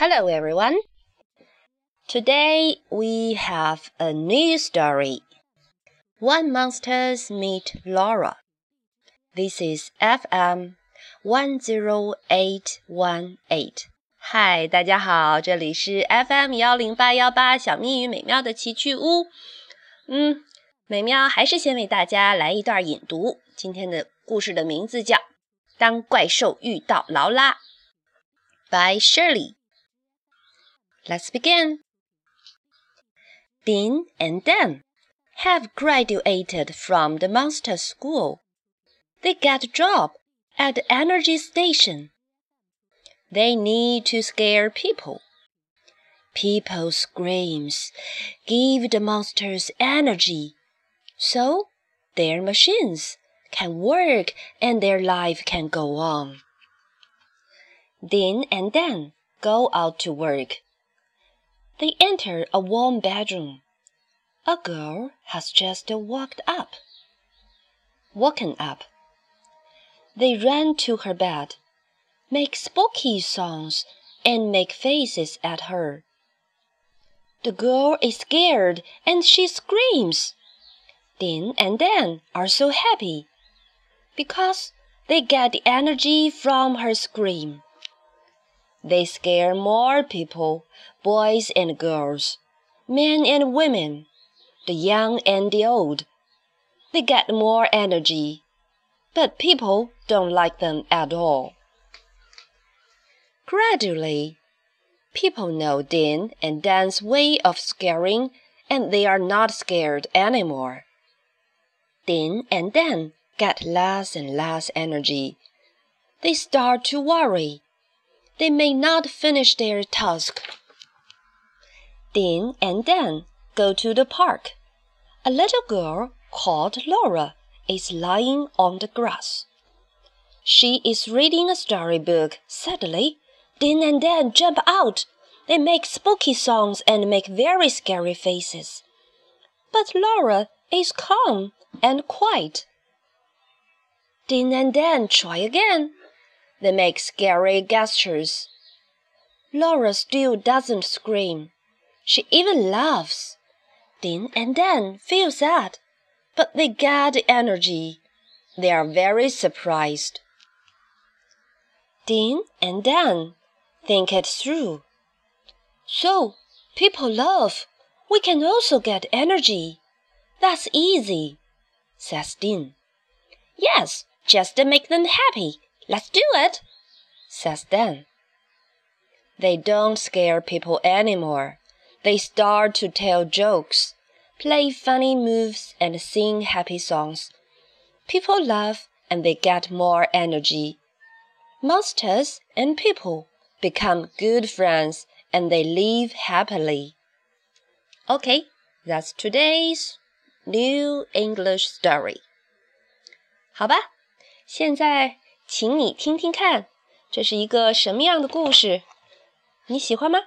Hello, everyone. Today we have a new story. One monsters meet Laura. This is FM 10818. 嗨，大家好，这里是 FM 幺零八幺八小蜜与美喵的奇趣屋。嗯，美喵还是先为大家来一段引读。今天的故事的名字叫《当怪兽遇到劳拉》，by Shirley。Let's begin. Dean and Dan have graduated from the monster school. They get a job at the energy station. They need to scare people. People's screams give the monsters energy, so their machines can work and their life can go on. Dean and Dan go out to work. They enter a warm bedroom. A girl has just walked up. Woken up. They run to her bed, make spooky songs, and make faces at her. The girl is scared and she screams. Dean and Dan are so happy because they get the energy from her scream. They scare more people, boys and girls, men and women, the young and the old. They get more energy, but people don't like them at all. Gradually, people know Dean and Dan's way of scaring, and they are not scared anymore. Dean and Dan get less and less energy. They start to worry they may not finish their task. Dean and Dan go to the park. A little girl called Laura is lying on the grass. She is reading a storybook. Suddenly, Dean and Dan jump out. They make spooky songs and make very scary faces. But Laura is calm and quiet. Dean and Dan try again. They make scary gestures. Laura still doesn't scream. She even laughs. Dean and Dan feel sad, but they get energy. They are very surprised. Dean and Dan think it through. So, people laugh. We can also get energy. That's easy, says Dean. Yes, just to make them happy, Let's do it, says Dan. They don't scare people anymore. They start to tell jokes, play funny moves, and sing happy songs. People laugh and they get more energy. Monsters and people become good friends and they live happily. Okay, that's today's new English story. 好吧，现在 请你听听看，这是一个什么样的故事？你喜欢吗？